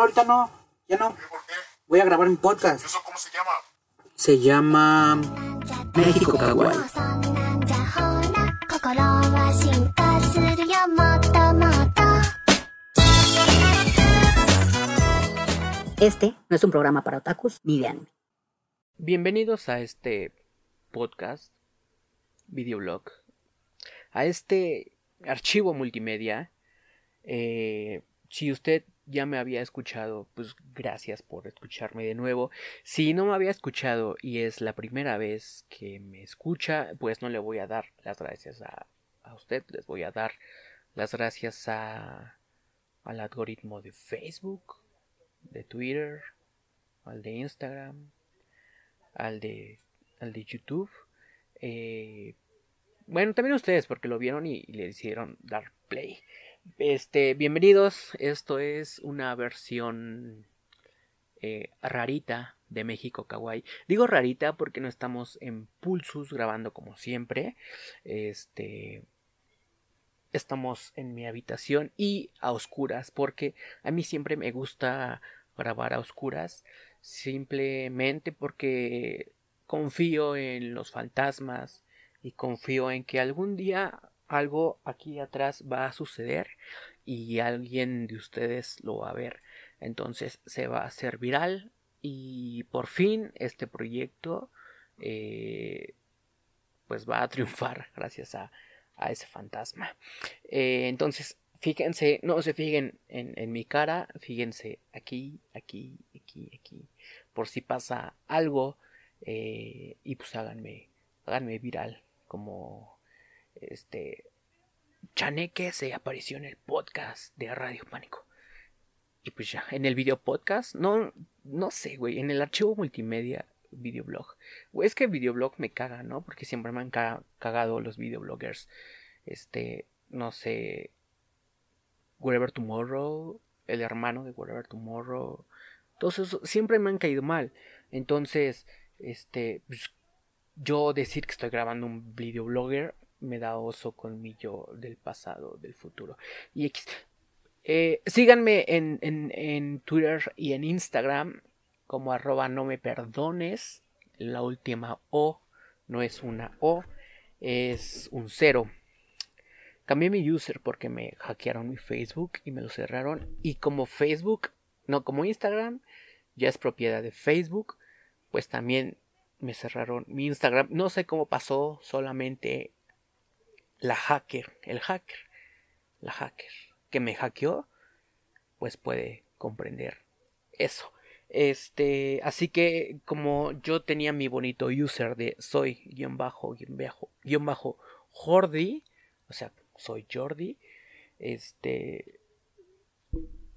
ahorita no. Ya no. ¿Por qué? Voy a grabar un podcast. ¿Eso cómo se llama? Se llama México Kawaii. Este no es un programa para otakus ni de anime. Bienvenidos a este podcast, videoblog, a este archivo multimedia. Eh, si usted ya me había escuchado, pues gracias por escucharme de nuevo. Si no me había escuchado y es la primera vez que me escucha, pues no le voy a dar las gracias a, a usted, les voy a dar las gracias a, al algoritmo de Facebook, de Twitter, al de Instagram, al de, al de YouTube. Eh, bueno, también ustedes, porque lo vieron y, y le hicieron dar play. Este, bienvenidos. Esto es una versión eh, rarita de México Kawaii. Digo rarita porque no estamos en Pulsus grabando como siempre. Este. Estamos en mi habitación y a oscuras porque a mí siempre me gusta grabar a oscuras simplemente porque confío en los fantasmas y confío en que algún día algo aquí atrás va a suceder y alguien de ustedes lo va a ver. Entonces se va a hacer viral y por fin este proyecto eh, pues va a triunfar gracias a, a ese fantasma. Eh, entonces fíjense no se fijen en, en mi cara fíjense aquí aquí aquí aquí por si pasa algo eh, y pues háganme háganme viral como este Chaneque se apareció en el podcast de Radio Pánico. Y pues ya en el video podcast no no sé güey en el archivo multimedia videoblog. Güey es que videoblog me caga no porque siempre me han ca- cagado los videobloggers. Este no sé Wherever Tomorrow el hermano de Wherever Tomorrow. Esos siempre me han caído mal. Entonces este pues, yo decir que estoy grabando un videoblogger me da oso con mi yo del pasado, del futuro. Y X. Eh, síganme en, en, en Twitter y en Instagram como arroba no me perdones. La última O no es una O, es un cero. Cambié mi user porque me hackearon mi Facebook y me lo cerraron. Y como Facebook, no como Instagram, ya es propiedad de Facebook, pues también me cerraron mi Instagram. No sé cómo pasó, solamente la hacker, el hacker, la hacker que me hackeó, pues puede comprender eso. Este, así que como yo tenía mi bonito user de soy guion bajo guion bajo guion bajo Jordi, o sea, soy Jordi, este,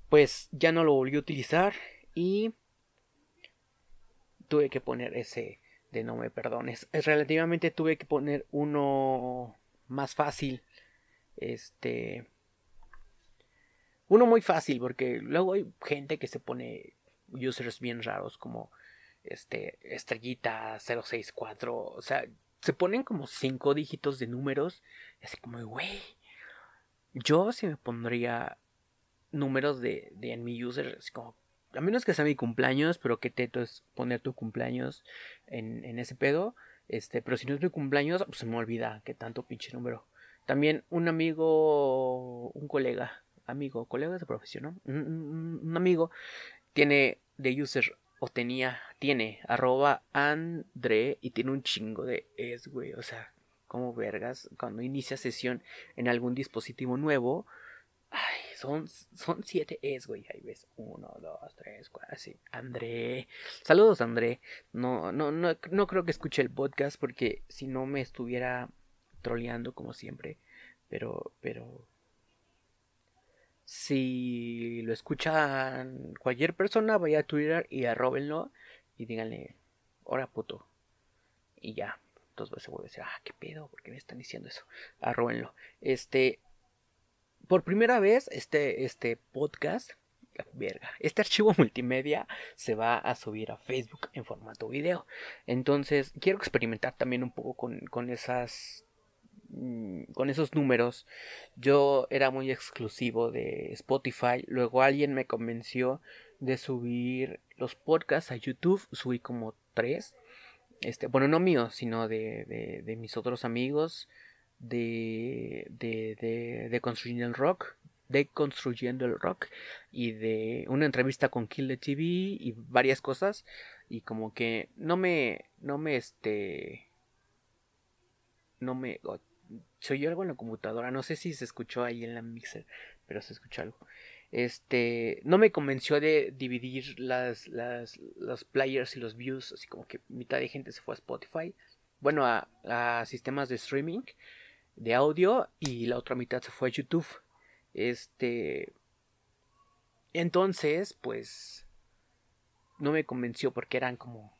pues ya no lo volví a utilizar y tuve que poner ese de no me perdones. Relativamente tuve que poner uno más fácil. Este. Uno muy fácil, porque luego hay gente que se pone users bien raros como este estrellita 064, o sea, se ponen como cinco dígitos de números, así como, güey, yo sí me pondría números de, de en mi user, así como, a menos que sea mi cumpleaños, pero que teto es poner tu cumpleaños en, en ese pedo, este, pero si no es mi cumpleaños, pues se me olvida que tanto pinche número. También un amigo, un colega, amigo, colega de profesión, ¿no? Un, amigo tiene de user o tenía, tiene arroba Andre y tiene un chingo de es, güey. O sea, como vergas, cuando inicia sesión en algún dispositivo nuevo, ay, son, son siete es, güey. Ahí ves, uno, dos, tres, cuatro, así. André, saludos, André. No, no, no, no creo que escuche el podcast porque si no me estuviera troleando como siempre. Pero, pero. Si lo escuchan cualquier persona, vaya a Twitter y arróbenlo y díganle, hora puto. Y ya. Entonces se vuelve a decir, ah, qué pedo, ¿por qué me están diciendo eso? Arróbenlo. Este. Por primera vez, este, este podcast este archivo multimedia se va a subir a Facebook en formato video. Entonces, quiero experimentar también un poco con, con esas mm, con esos números. Yo era muy exclusivo de Spotify, luego alguien me convenció de subir los podcasts a YouTube. Subí como tres. Este, bueno, no míos, sino de, de mis otros amigos de, de, de, de Construyendo el Rock, de Construyendo el Rock y de una entrevista con Kill the TV y varias cosas y como que no me, no me, este, no me, oh, se oyó algo en la computadora, no sé si se escuchó ahí en la mixer, pero se escuchó algo. Este, no me convenció de dividir las, las, los players y los views, así como que mitad de gente se fue a Spotify, bueno, a, a sistemas de streaming de audio y la otra mitad se fue a YouTube. Este, entonces, pues, no me convenció porque eran como,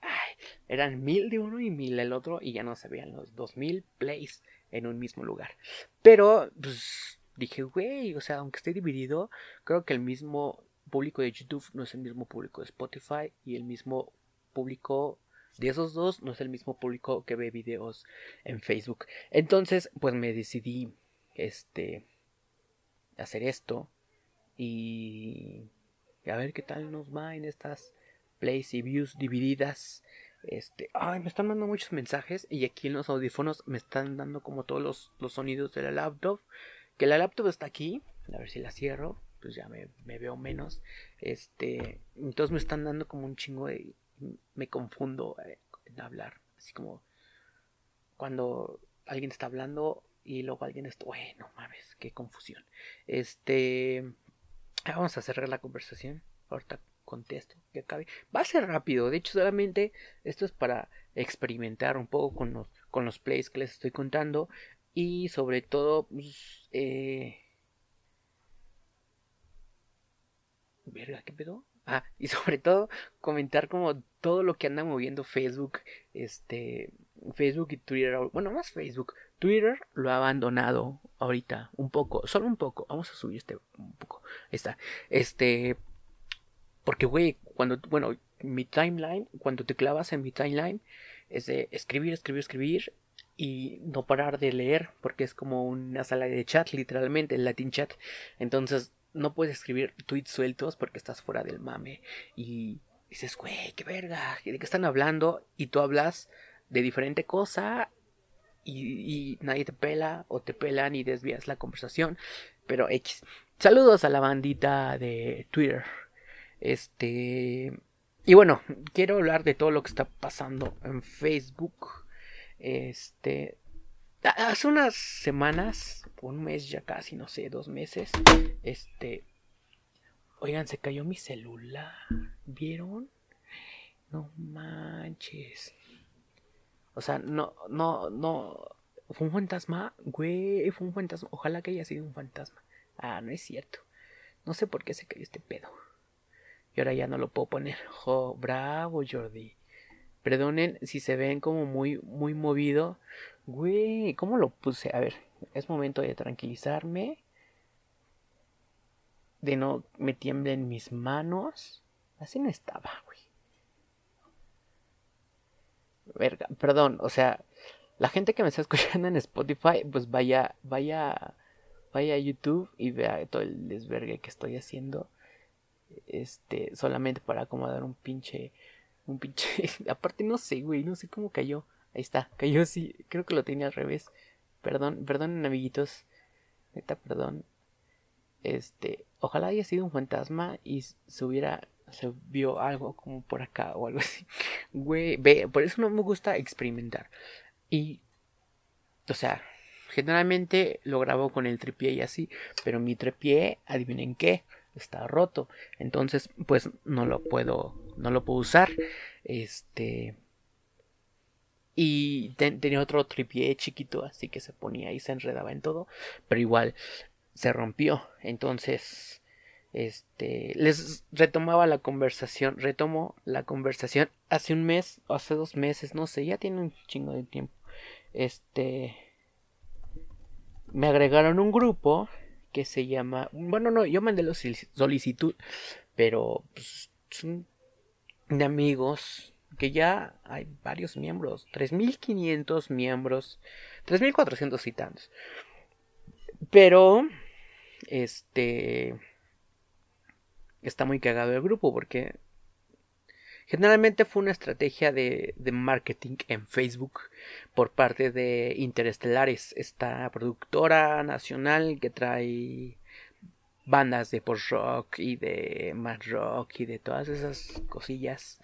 ay, eran mil de uno y mil del otro y ya no se veían los dos mil plays en un mismo lugar. Pero, pues, dije, güey, o sea, aunque esté dividido, creo que el mismo público de YouTube no es el mismo público de Spotify y el mismo público de esos dos no es el mismo público que ve videos en Facebook. Entonces, pues me decidí este hacer esto y a ver qué tal nos va en estas plays y views divididas. Este, ay, me están mandando muchos mensajes y aquí en los audífonos me están dando como todos los, los sonidos de la laptop. Que la laptop está aquí, a ver si la cierro, pues ya me, me veo menos. Este, entonces me están dando como un chingo de me confundo eh, en hablar. Así como cuando alguien está hablando y luego alguien está. Bueno, mames, qué confusión. Este. Vamos a cerrar la conversación. Ahorita contesto que acabe. Va a ser rápido. De hecho, solamente esto es para experimentar un poco con los, con los plays que les estoy contando. Y sobre todo, pues, eh... Verga, ¿qué pedo? Ah, y sobre todo comentar como todo lo que anda moviendo Facebook, este, Facebook y Twitter, bueno, más Facebook, Twitter lo ha abandonado ahorita un poco, solo un poco, vamos a subir este un poco, ahí está, este, porque güey, cuando, bueno, mi timeline, cuando te clavas en mi timeline, es de escribir, escribir, escribir y no parar de leer, porque es como una sala de chat, literalmente, el Latin chat, entonces no puedes escribir tweets sueltos porque estás fuera del mame y dices, güey, qué verga, ¿de qué están hablando? Y tú hablas de diferente cosa y, y, nadie te pela o te pelan y desvías la conversación, pero X. Saludos a la bandita de Twitter. Este... Y bueno, quiero hablar de todo lo que está pasando en Facebook. Este, Hace unas semanas, un mes ya casi, no sé, dos meses, este... Oigan, se cayó mi celular. ¿Vieron? No manches. O sea, no, no, no. ¿Fue un fantasma? Güey, fue un fantasma. Ojalá que haya sido un fantasma. Ah, no es cierto. No sé por qué se cayó este pedo. Y ahora ya no lo puedo poner. Jo, bravo, Jordi. Perdonen si se ven como muy, muy movido. Güey, ¿cómo lo puse? A ver, es momento de tranquilizarme. De no me tiemblen mis manos. Así no estaba, güey. Verga, perdón, o sea, la gente que me está escuchando en Spotify, pues vaya, vaya, vaya a YouTube y vea todo el desvergue que estoy haciendo. Este, solamente para acomodar un pinche, un pinche, aparte no sé, güey, no sé cómo cayó. Ahí está, cayó así. Creo que lo tenía al revés. Perdón, perdonen amiguitos. Neta, perdón. Este, ojalá haya sido un fantasma y se hubiera, se vio algo como por acá o algo así. Güey, ve, por eso no me gusta experimentar. Y, o sea, generalmente lo grabo con el tripié y así, pero mi tripié, adivinen qué, está roto. Entonces, pues no lo puedo, no lo puedo usar. Este, y tenía otro tripié chiquito, así que se ponía y se enredaba en todo. Pero igual se rompió. Entonces, este, les retomaba la conversación. Retomo la conversación hace un mes, o hace dos meses, no sé, ya tiene un chingo de tiempo. Este, me agregaron un grupo que se llama, bueno, no, yo mandé la solicitud, pero pues, son de amigos que ya hay varios miembros, 3.500 miembros, 3.400 y. Pero, este, está muy cagado el grupo porque generalmente fue una estrategia de, de marketing en Facebook por parte de Interestelares, esta productora nacional que trae bandas de post rock y de mad rock y de todas esas cosillas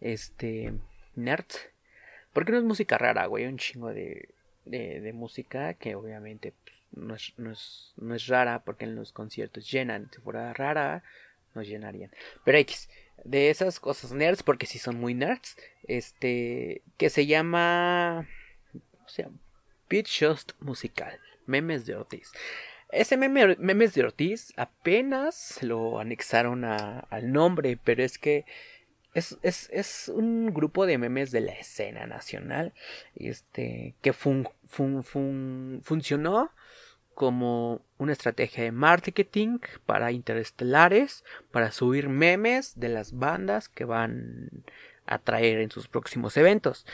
este nerds. Porque no es música rara güey un chingo de, de, música que obviamente pues, no, es, no, es, no es rara porque en los conciertos llenan. Si fuera rara nos llenarían. Pero X de esas cosas nerds porque si son muy nerds este que se llama o sea Beat Just musical memes de Otis ese meme, memes de Ortiz apenas lo anexaron al nombre, pero es que es, es, es, un grupo de memes de la escena nacional este, que fun, fun, fun, funcionó como una estrategia de marketing para interestelares, para subir memes de las bandas que van a traer en sus próximos eventos.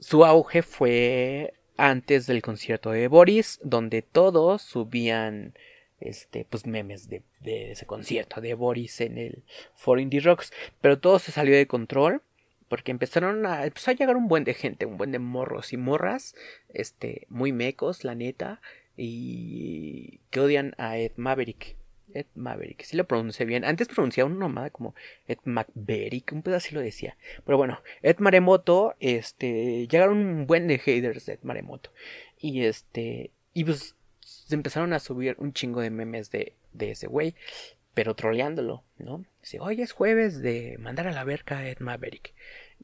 Su auge fue antes del concierto de Boris, donde todos subían este pues memes de, ese concierto de Boris en el For Indie Rocks, pero todo se salió de control porque empezaron a empezó a llegar un buen de gente, un buen de morros y morras, este muy mecos, la neta, y que odian a Ed Maverick. Ed Maverick, si lo pronuncié bien. Antes pronunciaba una nomada como Ed McBerick, un pedazo lo decía. Pero bueno, Ed Maremoto, este, llegaron un buen de haters de Ed Maremoto. Y este, y pues se empezaron a subir un chingo de memes de, de ese güey, pero troleándolo, ¿no? Dice, hoy es jueves de mandar a la verga a Ed Maverick.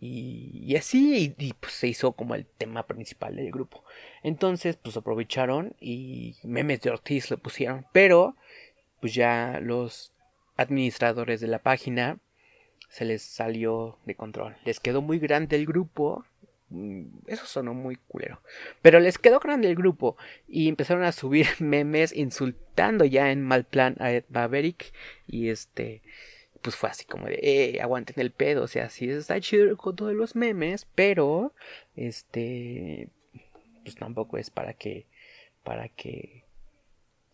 Y, y así, y, y, pues se hizo como el tema principal del grupo. Entonces, pues aprovecharon y memes de Ortiz lo pusieron, pero pues ya los administradores de la página se les salió de control. Les quedó muy grande el grupo. Eso sonó muy culero. Pero les quedó grande el grupo. Y empezaron a subir memes insultando ya en mal plan a Ed Maverick. Y este. Pues fue así como de. Eh, aguanten el pedo. O sea, sí está chido con todos los memes. Pero. Este. Pues tampoco es para que. Para que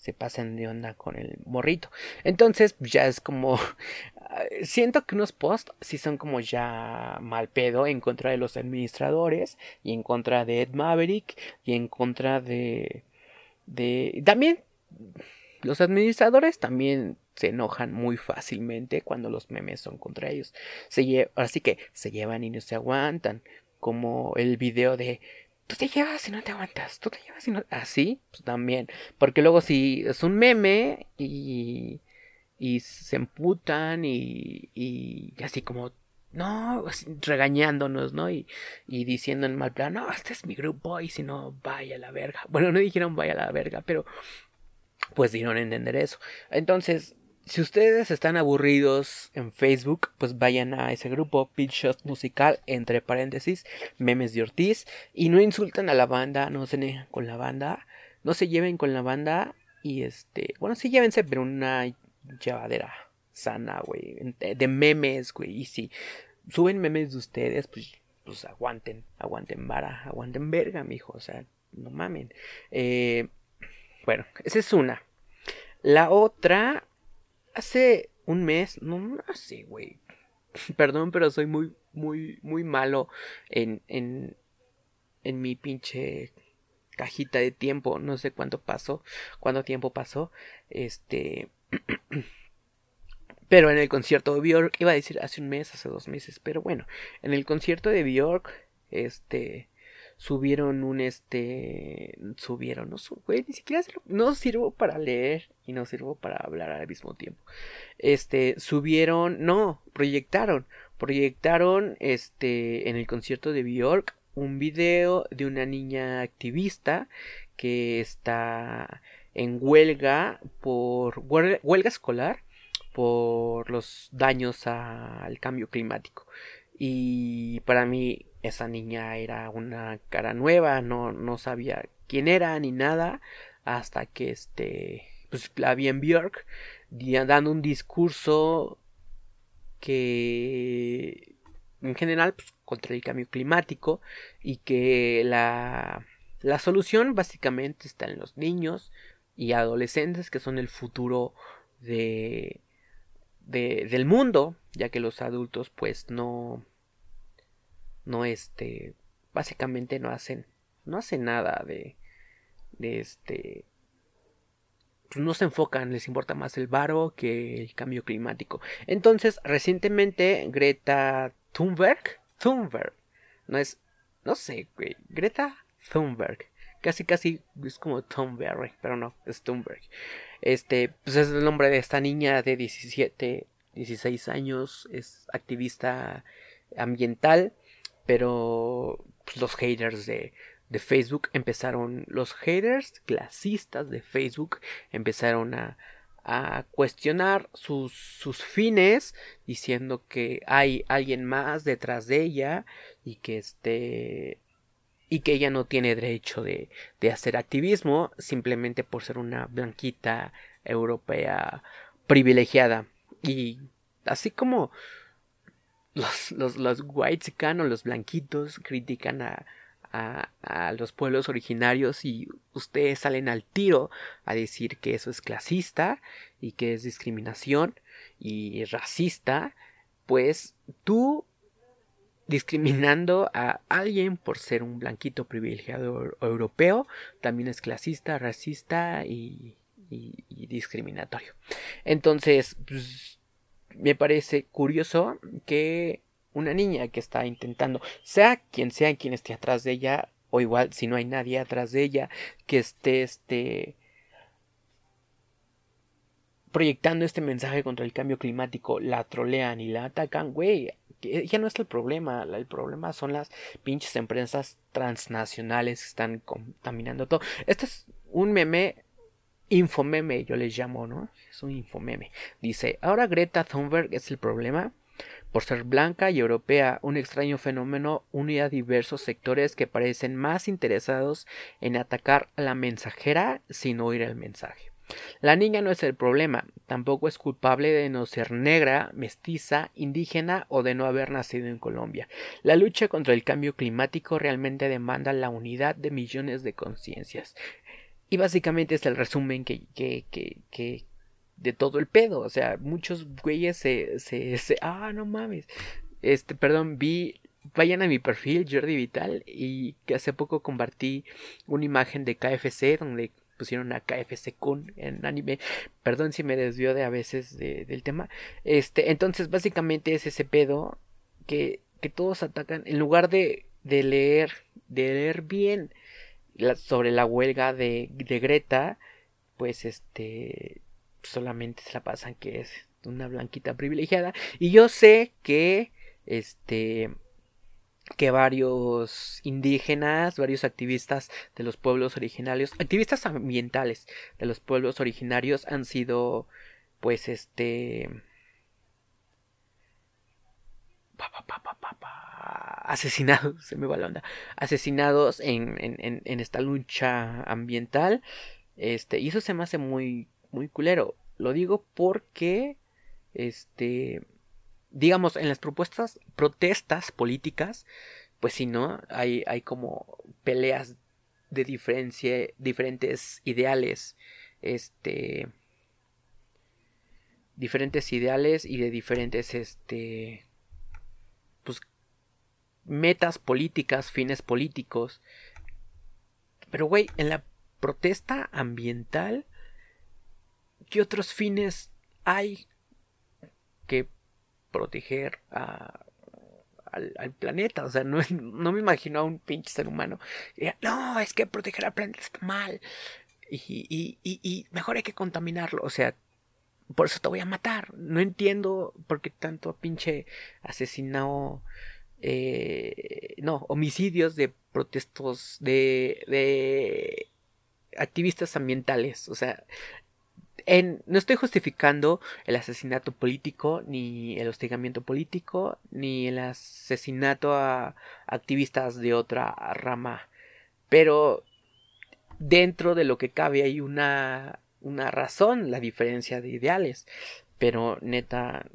se pasen de onda con el morrito. Entonces, ya es como. Siento que unos posts sí son como ya mal pedo en contra de los administradores y en contra de Ed Maverick y en contra de. de. También. Los administradores también se enojan muy fácilmente cuando los memes son contra ellos. Así que se llevan y no se aguantan. Como el video de tú te llevas y no te aguantas, tú te llevas y no... Así, pues también. Porque luego si es un meme y... Y se emputan y... Y así como... No, regañándonos, ¿no? Y, y diciendo en mal plan, no, este es mi grupo y si no, vaya a la verga. Bueno, no dijeron vaya la verga, pero pues dieron a entender eso. Entonces, si ustedes están aburridos en Facebook, pues vayan a ese grupo Pitch Shot Musical, entre paréntesis, memes de Ortiz, y no insultan a la banda, no se negan con la banda, no se lleven con la banda, y este, bueno, sí llévense, pero una llevadera sana, güey, de memes, güey, y si suben memes de ustedes, pues, pues aguanten, aguanten vara, aguanten verga, mijo, o sea, no mamen. Eh, bueno, esa es una. La otra hace un mes, no, no sé, güey. Perdón, pero soy muy, muy, muy malo en, en, en mi pinche cajita de tiempo. No sé cuánto pasó, cuánto tiempo pasó. Este. pero en el concierto de Bjork, iba a decir hace un mes, hace dos meses, pero bueno, en el concierto de Bjork, este subieron un este subieron no güey ni siquiera se lo, no sirvo para leer y no sirvo para hablar al mismo tiempo. Este subieron no proyectaron proyectaron este en el concierto de Bjork un video de una niña activista que está en huelga por huelga escolar por los daños al cambio climático. Y para mí esa niña era una cara nueva, no, no sabía quién era ni nada, hasta que este, pues la vi en Björk dando un discurso que en general pues, contra el cambio climático y que la, la solución básicamente está en los niños y adolescentes que son el futuro de de, del mundo, ya que los adultos pues no, no este, básicamente no hacen, no hacen nada de, de este, pues no se enfocan, les importa más el varo que el cambio climático. Entonces, recientemente Greta Thunberg, Thunberg, no es, no sé, güey, Greta Thunberg, casi casi es como Thunberg, pero no, es Thunberg. Este, pues es el nombre de esta niña de 17, 16 años, es activista ambiental, pero pues, los haters de, de Facebook empezaron, los haters clasistas de Facebook empezaron a, a cuestionar sus, sus fines diciendo que hay alguien más detrás de ella y que este y que ella no tiene derecho de, de hacer activismo simplemente por ser una blanquita europea privilegiada. Y así como los, los, los o los blanquitos critican a, a, los pueblos originarios y ustedes salen al tiro a decir que eso es clasista y que es discriminación y racista, pues tú discriminando a alguien por ser un blanquito privilegiado europeo, también es clasista, racista y, y, y discriminatorio. Entonces, pues, me parece curioso que una niña que está intentando, sea quien sea quien esté atrás de ella, o igual si no hay nadie atrás de ella, que esté este proyectando este mensaje contra el cambio climático, la trolean y la atacan, güey, ya no es el problema, el problema son las pinches empresas transnacionales que están contaminando todo. Este es un meme, infomeme, yo les llamo, ¿no? Es un infomeme. Dice, ahora Greta Thunberg es el problema. Por ser blanca y europea, un extraño fenómeno une a diversos sectores que parecen más interesados en atacar a la mensajera sin oír el mensaje. La niña no es el problema, tampoco es culpable de no ser negra, mestiza, indígena o de no haber nacido en Colombia. La lucha contra el cambio climático realmente demanda la unidad de millones de conciencias. Y básicamente es el resumen que, que, que, que de todo el pedo. O sea, muchos güeyes se, se, se ah, no mames. Este, perdón, vi vayan a mi perfil Jordi Vital y que hace poco compartí una imagen de KFC donde pusieron a KFC Kun en anime. Perdón si me desvío de a veces de, del tema. Este, entonces básicamente es ese pedo que, que todos atacan en lugar de, de leer, de leer bien sobre la huelga de, Greta, pues este solamente se la pasan que es una blanquita privilegiada. Y yo sé que este que varios indígenas, varios activistas de los pueblos originarios, activistas ambientales de los pueblos originarios han sido pues este asesinados, se me va la onda, asesinados en, en, en, esta lucha ambiental, este, y eso se me hace muy, muy culero. Lo digo porque, este, digamos, en las propuestas, protestas políticas, pues si no, hay, hay como peleas de diferencia, diferentes ideales, este, diferentes ideales y de diferentes, este, metas políticas, fines políticos. Pero, güey, en la protesta ambiental, ¿qué otros fines hay que proteger al, planeta. O sea, no, no, me imagino a un pinche ser humano. No, es que proteger al planeta está mal. Y, y, y, y, mejor hay que contaminarlo. O sea, por eso te voy a matar. No entiendo por qué tanto pinche asesinado. Eh, no, homicidios de protestos de, de activistas ambientales. O sea, en, no estoy justificando el asesinato político, ni el hostigamiento político, ni el asesinato a activistas de otra rama. Pero dentro de lo que cabe hay una, una razón, la diferencia de ideales. Pero neta,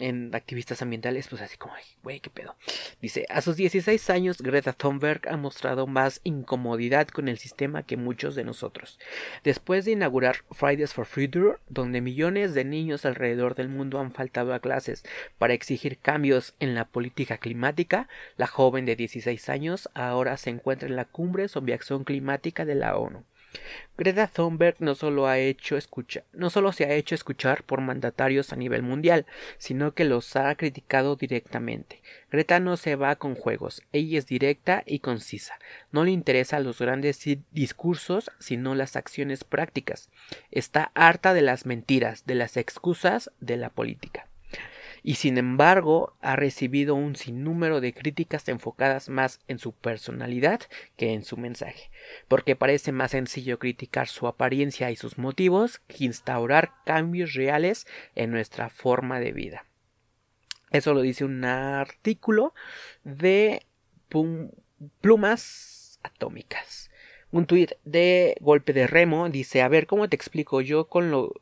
en activistas ambientales, pues así como, güey, qué pedo. Dice, a sus 16 años, Greta Thunberg ha mostrado más incomodidad con el sistema que muchos de nosotros. Después de inaugurar Fridays for Future, donde millones de niños alrededor del mundo han faltado a clases para exigir cambios en la política climática, la joven de 16 años ahora se encuentra en la cumbre sobre acción climática de la ONU. Greta Thunberg no solo, ha hecho escucha, no solo se ha hecho escuchar por mandatarios a nivel mundial, sino que los ha criticado directamente. Greta no se va con juegos, ella es directa y concisa. No le interesan los grandes discursos, sino las acciones prácticas. Está harta de las mentiras, de las excusas de la política y sin embargo ha recibido un sinnúmero de críticas enfocadas más en su personalidad que en su mensaje, porque parece más sencillo criticar su apariencia y sus motivos que instaurar cambios reales en nuestra forma de vida. Eso lo dice un artículo de plumas atómicas. Un tuit de golpe de remo dice, a ver, ¿cómo te explico yo con lo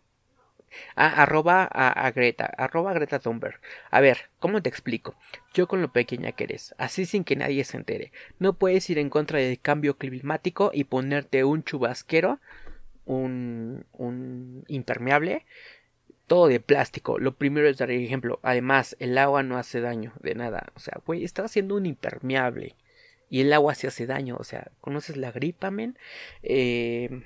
Ah, arroba a, Greta, arroba Greta Thunberg. A ver, ¿cómo te explico? Yo con lo pequeña que eres, así sin que nadie se entere. No puedes ir en contra del cambio climático y ponerte un chubasquero, un, un impermeable, todo de plástico. Lo primero es dar el ejemplo. Además, el agua no hace daño de nada. O sea, güey, estás haciendo un impermeable. Y el agua se hace daño. O sea, ¿conoces la gripa, men? Eh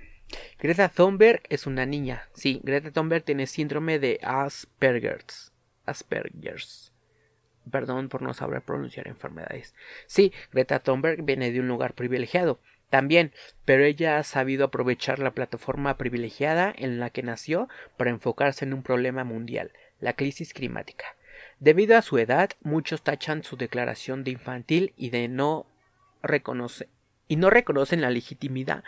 Greta Thunberg es una niña. Sí, Greta Thunberg tiene síndrome de Asperger's. Asperger's. Perdón por no saber pronunciar enfermedades. Sí, Greta Thunberg viene de un lugar privilegiado. También, pero ella ha sabido aprovechar la plataforma privilegiada en la que nació para enfocarse en un problema mundial, la crisis climática. Debido a su edad, muchos tachan su declaración de infantil y de no reconoce y no reconocen la legitimidad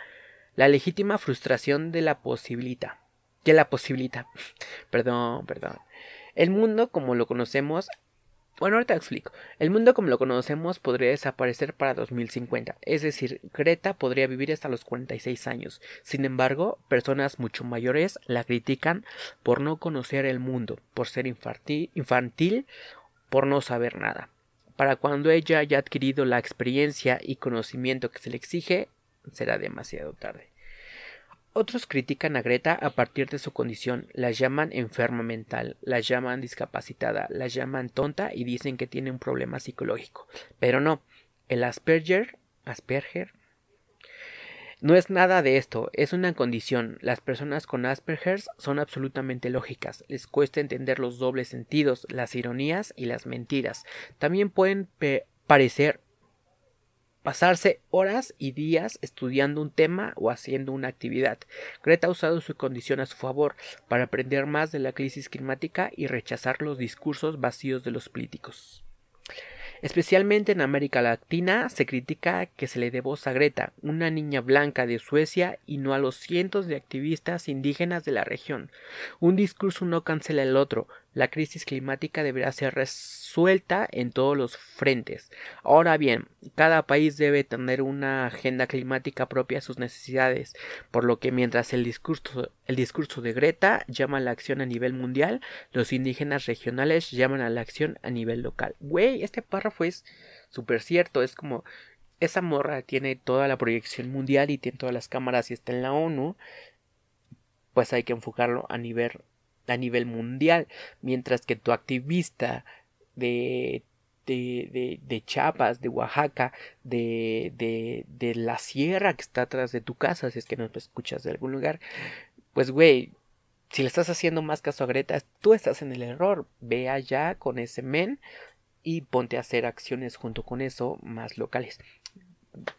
la legítima frustración de la posibilidad. Que la posibilidad. perdón, perdón. El mundo como lo conocemos bueno, ahorita explico. El mundo como lo conocemos podría desaparecer para 2050, es decir, Greta podría vivir hasta los 46 años. Sin embargo, personas mucho mayores la critican por no conocer el mundo, por ser infantil por no saber nada. Para cuando ella haya adquirido la experiencia y conocimiento que se le exige, será demasiado tarde. Otros critican a Greta a partir de su condición, la llaman enferma mental, la llaman discapacitada, la llaman tonta y dicen que tiene un problema psicológico. Pero no, el Asperger, Asperger, no es nada de esto, es una condición. Las personas con Asperger son absolutamente lógicas, les cuesta entender los dobles sentidos, las ironías y las mentiras. También pueden parecer pasarse horas y días estudiando un tema o haciendo una actividad. Greta ha usado su condición a su favor para aprender más de la crisis climática y rechazar los discursos vacíos de los políticos. Especialmente en América Latina se critica que se le dé voz a Greta, una niña blanca de Suecia, y no a los cientos de activistas indígenas de la región. Un discurso no cancela el otro. La crisis climática deberá ser resuelta en todos los frentes. Ahora bien, cada país debe tener una agenda climática propia a sus necesidades, por lo que mientras el discurso, de Greta llama a la acción a nivel mundial, los indígenas regionales llaman a la acción a nivel local. Güey, este párrafo es súper cierto, es como esa morra tiene toda la proyección mundial y tiene todas las cámaras y está en la ONU, pues hay que enfocarlo a nivel a nivel mundial, mientras que tu activista de de, de, de, Chiapas, de Oaxaca, de, de, de la sierra que está atrás de tu casa, si es que no te escuchas de algún lugar, pues güey, si le estás haciendo más caso a Greta, tú estás en el error. Ve allá con ese men y ponte a hacer acciones junto con eso más locales.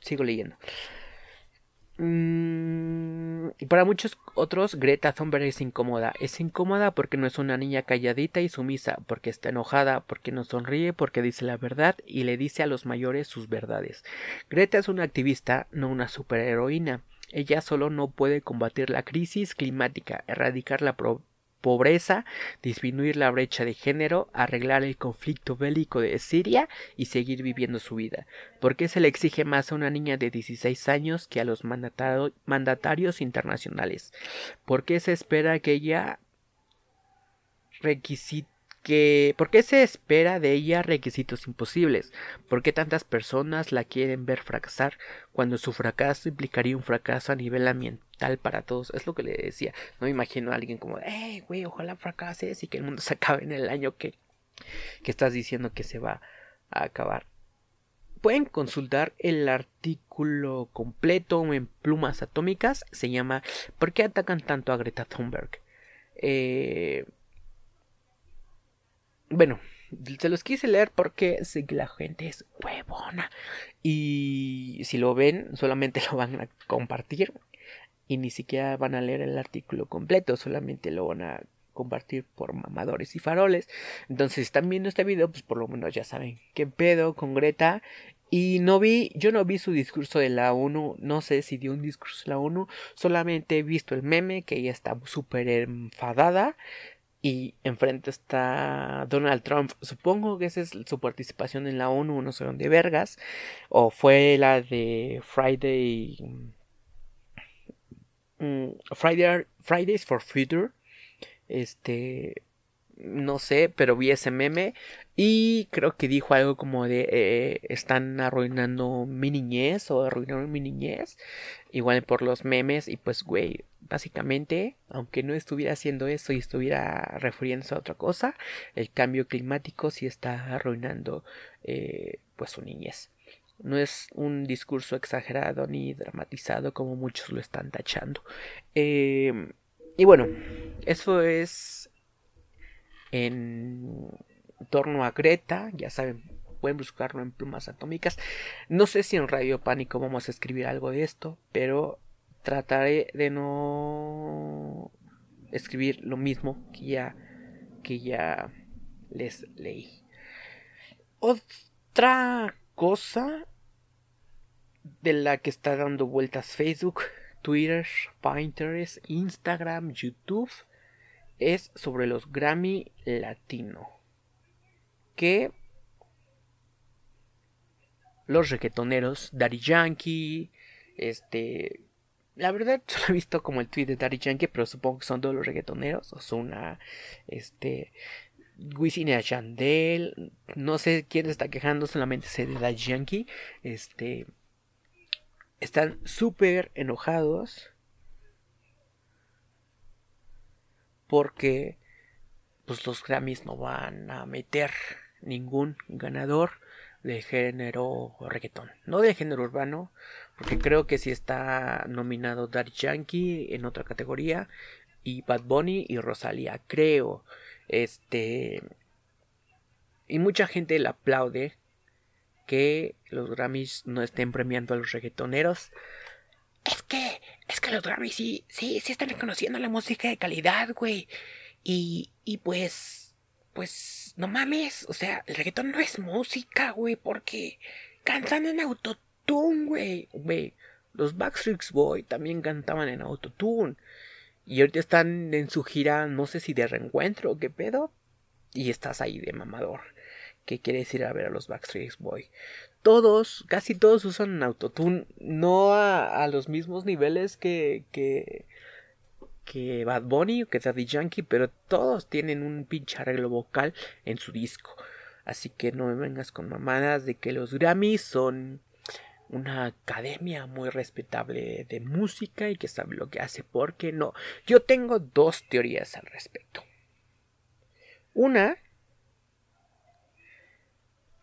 Sigo leyendo. Mm, y para muchos otros, Greta Thunberg es incómoda. Es incómoda porque no es una niña calladita y sumisa, porque está enojada, porque no sonríe, porque dice la verdad y le dice a los mayores sus verdades. Greta es una activista, no una superheroína. Ella solo no puede combatir la crisis climática, erradicar la disminuir la brecha de género, arreglar el conflicto bélico de Siria y seguir viviendo su vida. ¿Por qué se le exige más a una niña de 16 años que a los mandatarios internacionales? ¿Por qué se espera que ella ¿por qué se espera de ella requisitos imposibles? ¿Por qué tantas personas la quieren ver fracasar cuando su fracaso implicaría un fracaso a nivel ambiental para todos? Es lo que le decía. No me imagino a alguien como, hey, güey, ojalá fracases y que el mundo se acabe en el año que, que estás diciendo que se va a acabar. Pueden consultar el artículo completo en plumas atómicas. Se llama ¿Por qué atacan tanto a Greta Thunberg? Eh, bueno, se los quise leer porque sé que la gente es huevona. Y si lo ven, solamente lo van a compartir. Y ni siquiera van a leer el artículo completo, solamente lo van a compartir por mamadores y faroles. Entonces, si están viendo este video, pues por lo menos ya saben qué pedo con Greta. Y no vi, yo no vi su discurso de la ONU, no sé si dio un discurso de la ONU, solamente he visto el meme que ella está súper enfadada y enfrente está Donald Trump. Supongo que esa es su participación en la ONU, no sé dónde vergas. O fue la de Friday. Mm, Friday Fridays for Future. Este. No sé, pero vi ese meme. Y creo que dijo algo como de. Eh, están arruinando mi niñez. O arruinaron mi niñez. Igual por los memes. Y pues, güey básicamente, aunque no estuviera haciendo eso y estuviera refiriéndose a otra cosa, el cambio climático sí está arruinando eh, pues su niñez. No es un discurso exagerado ni dramatizado como muchos lo están tachando. Em, y bueno, eso es en torno a Greta, ya saben, pueden buscarlo en plumas atómicas. No sé si en Radio Pánico vamos a escribir algo de esto, pero trataré de no escribir lo mismo que ya que ya les leí. Otra cosa de la que está dando vueltas Facebook, Twitter, Pinterest, Instagram, YouTube es sobre los Grammy Latino. Que los reggaetoneros, Daddy Yankee, este la verdad, solo he visto como el tweet de Daddy Yankee, pero supongo que son todos los reggaetoneros. O una este. Wisin y Chandel. No sé quién está quejando, solamente sé de Daddy Yankee. Este. Están súper enojados. Porque. Pues los Grammys no van a meter ningún ganador de género reggaetón. No de género urbano, porque creo que sí está nominado Daddy Yankee en otra categoría. Y Bad Bunny y Rosalía, creo. Este. Y mucha gente le aplaude que los Grammys no estén premiando a los reggaetoneros. Es que, es que los Grammys sí, sí, sí están reconociendo la música de calidad, güey. Y, y pues, pues, no mames, o sea, el reggaetón no es música, güey, porque cantan en autotune autotune, güey. Los Backstreet Boys también cantaban en autotune. Y ahorita están en su gira, no sé si de reencuentro o qué pedo. Y estás ahí de mamador. ¿Qué quieres ir a ver a los Backstreet Boys? Todos, casi todos usan autotune. No a, los mismos niveles que, que, Bad Bunny o que Daddy Yankee. Pero todos tienen un pinche arreglo vocal en su disco. Así que no me vengas con mamadas de que los Grammys son una academia muy respetable de música y que sabe lo que hace, porque no. Yo tengo dos teorías al respecto. Una,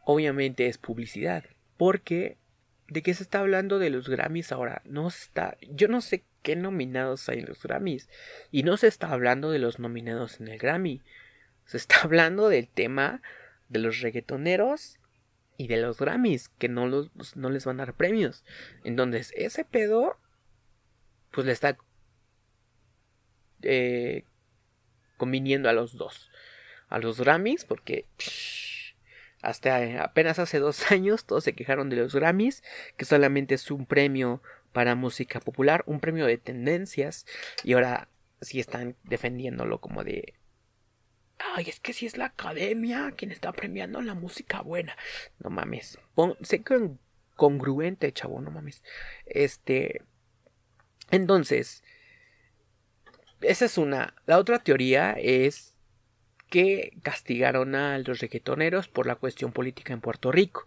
obviamente es publicidad, porque ¿de qué se está hablando de los Grammys ahora? No está, yo no sé qué nominados hay en los Grammys y no se está hablando de los nominados en el Grammy. Se está hablando del tema de los reggaetoneros y de los Grammys, que no, los, no les van a dar premios. Entonces, ese pedo, pues le está eh, conviniendo a los dos. A los Grammys, porque hasta apenas hace dos años todos se quejaron de los Grammys, que solamente es un premio para música popular, un premio de tendencias, y ahora sí están defendiéndolo como de Ay, es que si es la academia quien está premiando la música buena. No mames. sé que congruente, chavo, no mames. Este. Entonces. Esa es una. La otra teoría es que castigaron a los reggaetoneros por la cuestión política en Puerto Rico.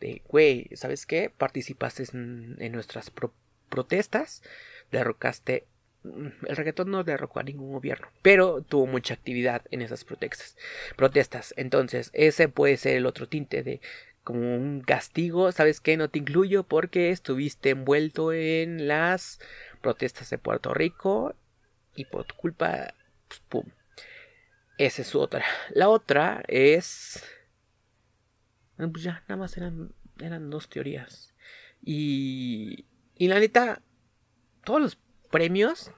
De, güey, ¿sabes qué? Participaste en, nuestras pro- protestas, derrocaste el reggaetón no derrocó a ningún gobierno, pero tuvo mucha actividad en esas protestas. Protestas. Entonces, ese puede ser el otro tinte de como un castigo, ¿sabes qué? No te incluyo porque estuviste envuelto en las protestas de Puerto Rico y por tu culpa, pues, pum. Esa es su otra. La otra es... Pues ya, nada más eran, eran dos teorías. Y... Y la neta, todos los premios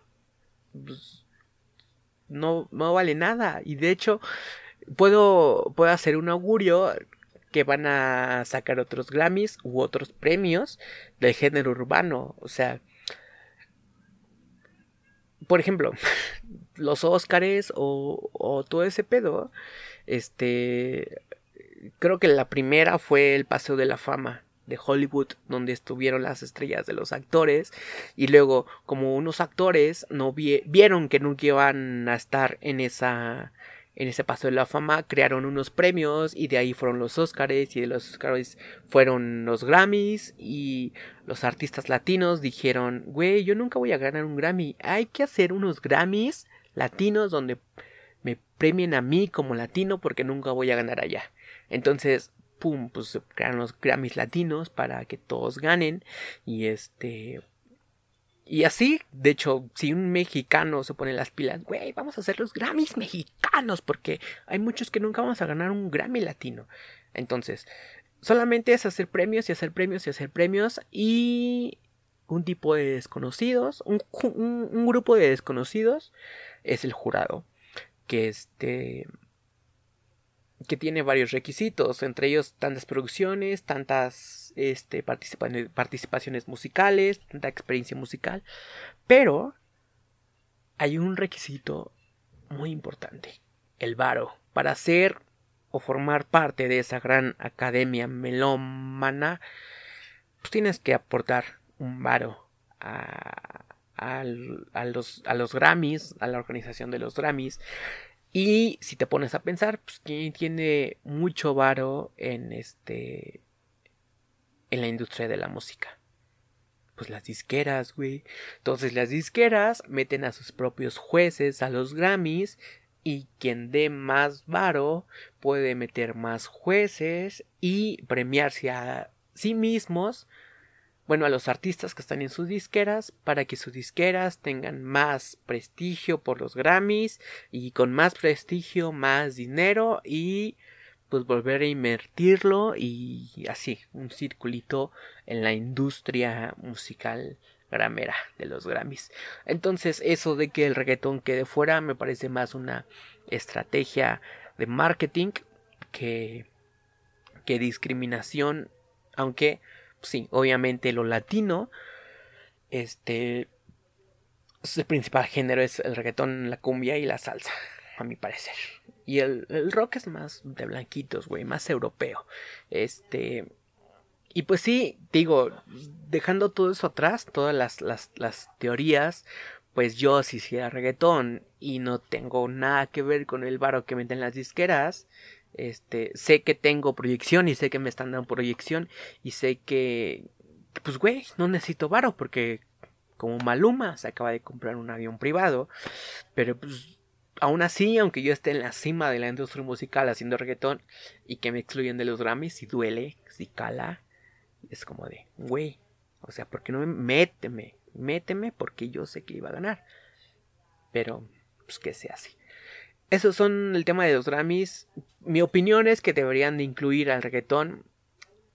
pues, no, no vale nada. Y de hecho, puedo, puedo hacer un augurio que van a sacar otros Grammys u otros premios del género urbano. O sea, por ejemplo, los Óscares o, o todo ese pedo. Este, creo que la primera fue el Paseo de la Fama de Hollywood, donde estuvieron las estrellas de los actores, y luego, como unos actores no vi- vieron que nunca iban a estar en esa en ese paso de la fama crearon unos premios y de ahí fueron los Oscars y de los Oscars fueron los Grammys y los artistas latinos dijeron, güey, yo nunca voy a ganar un Grammy, hay que hacer unos Grammys latinos donde me premien a mí como latino porque nunca voy a ganar allá. Entonces, pum, pues se crearon los Grammys latinos para que todos ganen y este y así, de hecho, si un mexicano se pone las pilas, güey, vamos a hacer los Grammys mexicanos porque hay muchos que nunca vamos a ganar un Grammy latino. Entonces, solamente es hacer premios y hacer premios y hacer premios y un tipo de desconocidos, un- un grupo de desconocidos es el jurado, que este que tiene varios requisitos, entre ellos tantas producciones, tantas este, participa- participaciones musicales, tanta experiencia musical, pero hay un requisito muy importante, el varo, para ser o formar parte de esa gran academia melómana, pues tienes que aportar un varo a, al- a los, a los Grammys, a la organización de los Grammys, y si te pones a pensar, pues tiene mucho varo en este en la industria de la música. Pues las disqueras, güey. Entonces las disqueras meten a sus propios jueces a los Grammys y quien dé más varo puede meter más jueces y premiarse a sí mismos bueno, a los artistas que están en sus disqueras para que sus disqueras tengan más prestigio por los Grammys y con más prestigio más dinero y pues volver a invertirlo y así un circulito en la industria musical gramera de los Grammys. Entonces eso de que el reggaetón quede fuera me parece más una estrategia de marketing que, que discriminación, aunque sí, obviamente lo latino, este, el principal género es el reggaetón, la cumbia y la salsa, a mi parecer. Y el, rock es más de blanquitos, güey, más europeo. Este, y pues sí, digo, dejando todo eso atrás, todas las, las, las teorías, pues yo si hiciera reggaetón y no tengo nada que ver con el varo que meten las disqueras, este, sé que tengo proyección y sé que me están dando proyección y sé que, pues güey, no necesito varo porque como Maluma se acaba de comprar un avión privado, pero pues aún así, aunque yo esté en la cima de la industria musical haciendo reggaetón y que me excluyen de los Grammys, si duele, si cala, es como de, güey, o sea, ¿por qué no me méteme? Méteme porque yo sé que iba a ganar. Pero, pues que sea así. Esos son el tema de los Grammys. Mi opinión es que deberían de incluir al reggaetón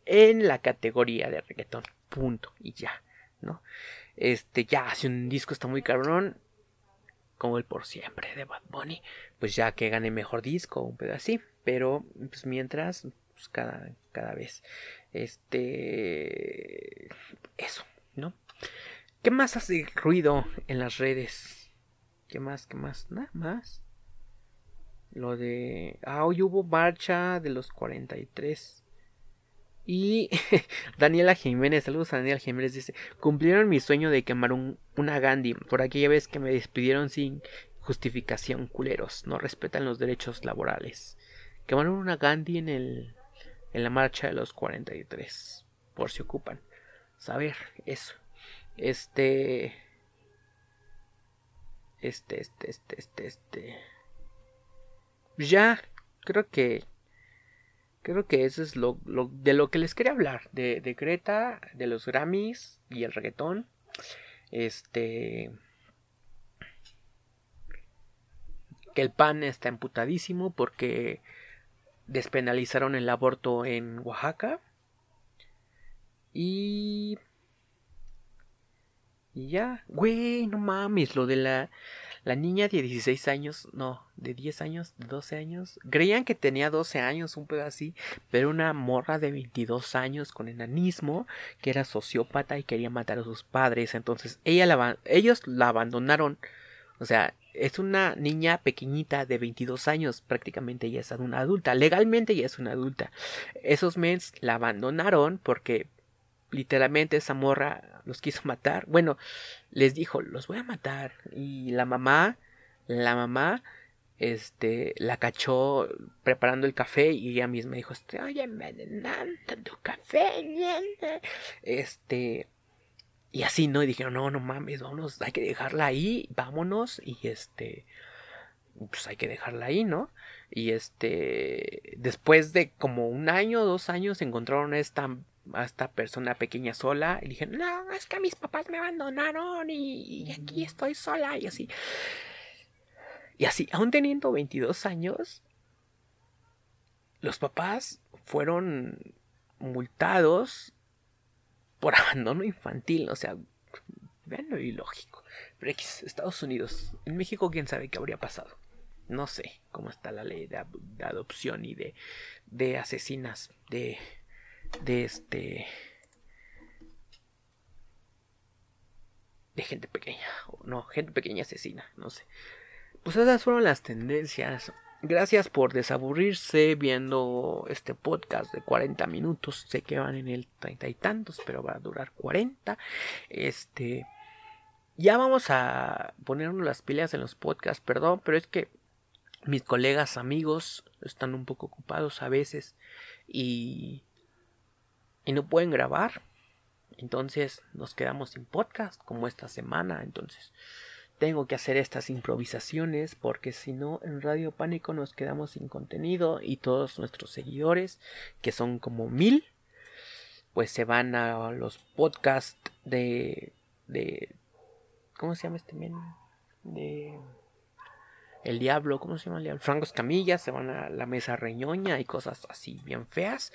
en la categoría de reggaetón. Punto. Y ya, ¿no? Este, ya, si un disco está muy cabrón, como el por siempre de Bad Bunny, pues ya que gane mejor disco, un pedo así. Pero, pues mientras, pues cada, cada vez. Este. Eso, ¿no? ¿Qué más hace ruido en las redes? ¿Qué más? ¿Qué más? Nada más. Lo de... Ah, hoy hubo marcha de los 43. Y Daniela Jiménez, saludos a Daniela Jiménez, dice, cumplieron mi sueño de quemar un, una Gandhi. Por aquella vez que me despidieron sin justificación, culeros. No respetan los derechos laborales. Quemaron una Gandhi en el en la marcha de los 43. Por si ocupan. Saber eso. Este. Este, este, este, este, este. Ya, creo que. Creo que eso es lo, lo- de lo que les quería hablar. De, de Greta, de los Grammys y el reggaetón. Este. Que el PAN está emputadísimo porque despenalizaron el aborto en Oaxaca. Y. Y ya, güey, no mames, lo de la, la niña de 16 años, no, de 10 años, de 12 años. Creían que tenía 12 años, un pedo así, pero una morra de 22 años con enanismo, que era sociópata y quería matar a sus padres. Entonces, ella la, ellos la abandonaron. O sea, es una niña pequeñita de 22 años, prácticamente ya es una adulta. Legalmente ya es una adulta. Esos mens la abandonaron porque literalmente esa morra los quiso matar. Bueno, les dijo, los voy a matar. Y la mamá, la mamá, este, la cachó preparando el café y ella misma dijo, estoy envenenando tu café. nene". Este, y así, ¿no? Y dijeron, no, no mames, vámonos, hay que dejarla ahí, vámonos. Y este, pues hay que dejarla ahí, ¿no? Y este, después de como un año, dos años, encontraron esta, a esta persona pequeña sola y dijeron, no, es que mis papás me abandonaron y, y aquí estoy sola y así. Y así, aún teniendo 22 años, los papás fueron multados por abandono infantil, o sea, vean lo ilógico. Pero X, Estados Unidos, en México quién sabe qué habría pasado. No sé cómo está la ley de, de adopción y de, de asesinas, de, de este, de gente pequeña, no, gente pequeña asesina, no sé. Pues esas fueron las tendencias. Gracias por desaburrirse viendo este podcast de 40 minutos. Sé que van en el treinta y tantos, pero va a durar 40. Este. Ya vamos a ponernos las pilas en los podcasts, perdón, pero es que mis colegas, amigos, están un poco ocupados a veces y. y no pueden grabar. Entonces nos quedamos sin podcast, como esta semana. Entonces tengo que hacer estas improvisaciones porque si no en Radio Pánico nos quedamos sin contenido y todos nuestros seguidores, que son como mil, pues se van a los podcasts de... de ¿Cómo se llama este men? De... El Diablo, ¿cómo se llama el Diablo? Franco Escamilla, se van a la mesa reñoña y cosas así bien feas.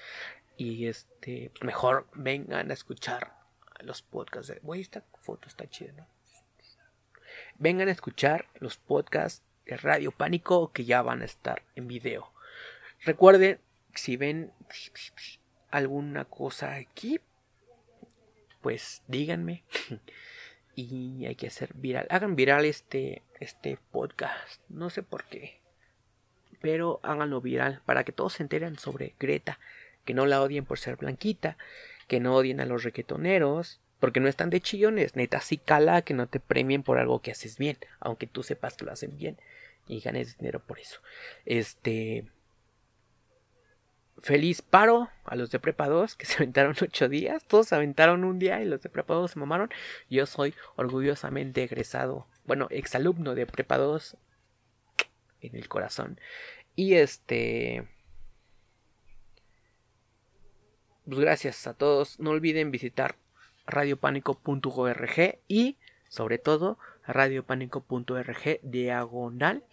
Y este, pues mejor vengan a escuchar los podcasts. Güey, esta foto está chida, ¿no? vengan a escuchar los podcasts de Radio Pánico que ya van a estar en video. Recuerden, si ven alguna cosa aquí, pues díganme. y hay que hacer viral. Hagan viral este, este podcast. No sé por qué. Pero háganlo viral para que todos se enteren sobre Greta. Que no la odien por ser blanquita. Que no odien a los requetoneros. Porque no están de chillones. Neta, sí cala que no te premien por algo que haces bien. Aunque tú sepas que lo hacen bien. Y ganes dinero por eso. Este. Feliz paro a los de Prepa 2 que se aventaron ocho días. Todos se aventaron un día y los de Prepa 2 se mamaron. Yo soy orgullosamente egresado. Bueno, exalumno de Prepa 2 en el corazón. Y este. Pues gracias a todos. No olviden visitar radiopánico.org y sobre todo radiopánico.org diagonal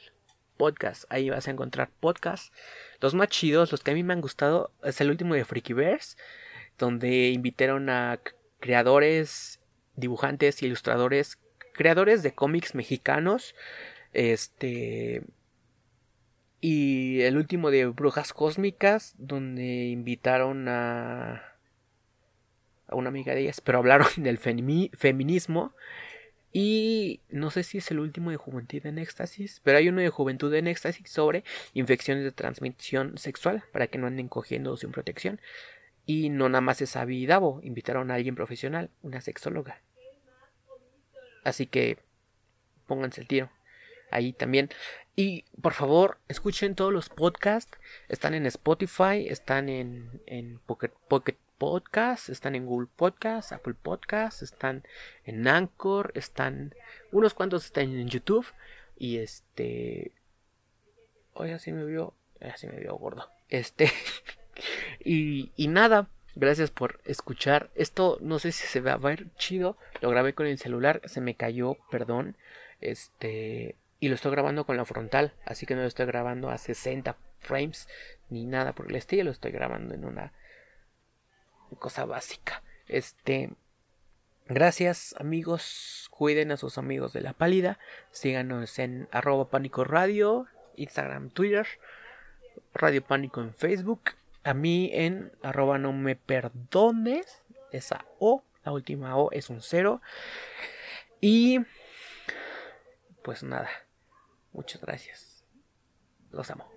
podcast. Ahí vas a encontrar podcasts. Los más chidos, los que a mí me han gustado, es el último de Freakyverse, donde invitaron a creadores, dibujantes, ilustradores, creadores de cómics mexicanos. Este. Y el último de Brujas Cósmicas, donde invitaron a. a una amiga de ellas, pero hablaron del femi- feminismo. Y no sé si es el último de Juventud en Éxtasis, pero hay uno de Juventud en Éxtasis sobre infecciones de transmisión sexual para que no anden cogiendo sin protección. Y no nada más es Abby Davo, invitaron a alguien profesional, una sexóloga. Así que pónganse el tiro. ahí también. Y por favor, escuchen todos los podcasts. Están en Spotify, están en, en Pocket, Pocket Podcast, están en Google Podcast, Apple Podcast, están en Anchor, están unos cuantos están en YouTube y este hoy así me vio, así me vio gordo. Este y, y nada, gracias por escuchar. Esto no sé si se va a ver chido. Lo grabé con el celular, se me cayó, perdón. Este y lo estoy grabando con la frontal, así que no lo estoy grabando a 60 frames ni nada por el estilo, lo estoy grabando en una cosa básica. Este, gracias amigos, cuiden a sus amigos de la pálida, síganos en arroba pánico radio, Instagram, Twitter, Radio Pánico en Facebook, a mí en arroba no me perdones, esa O, la última O es un cero. Y pues nada, muchas gracias. Los amo.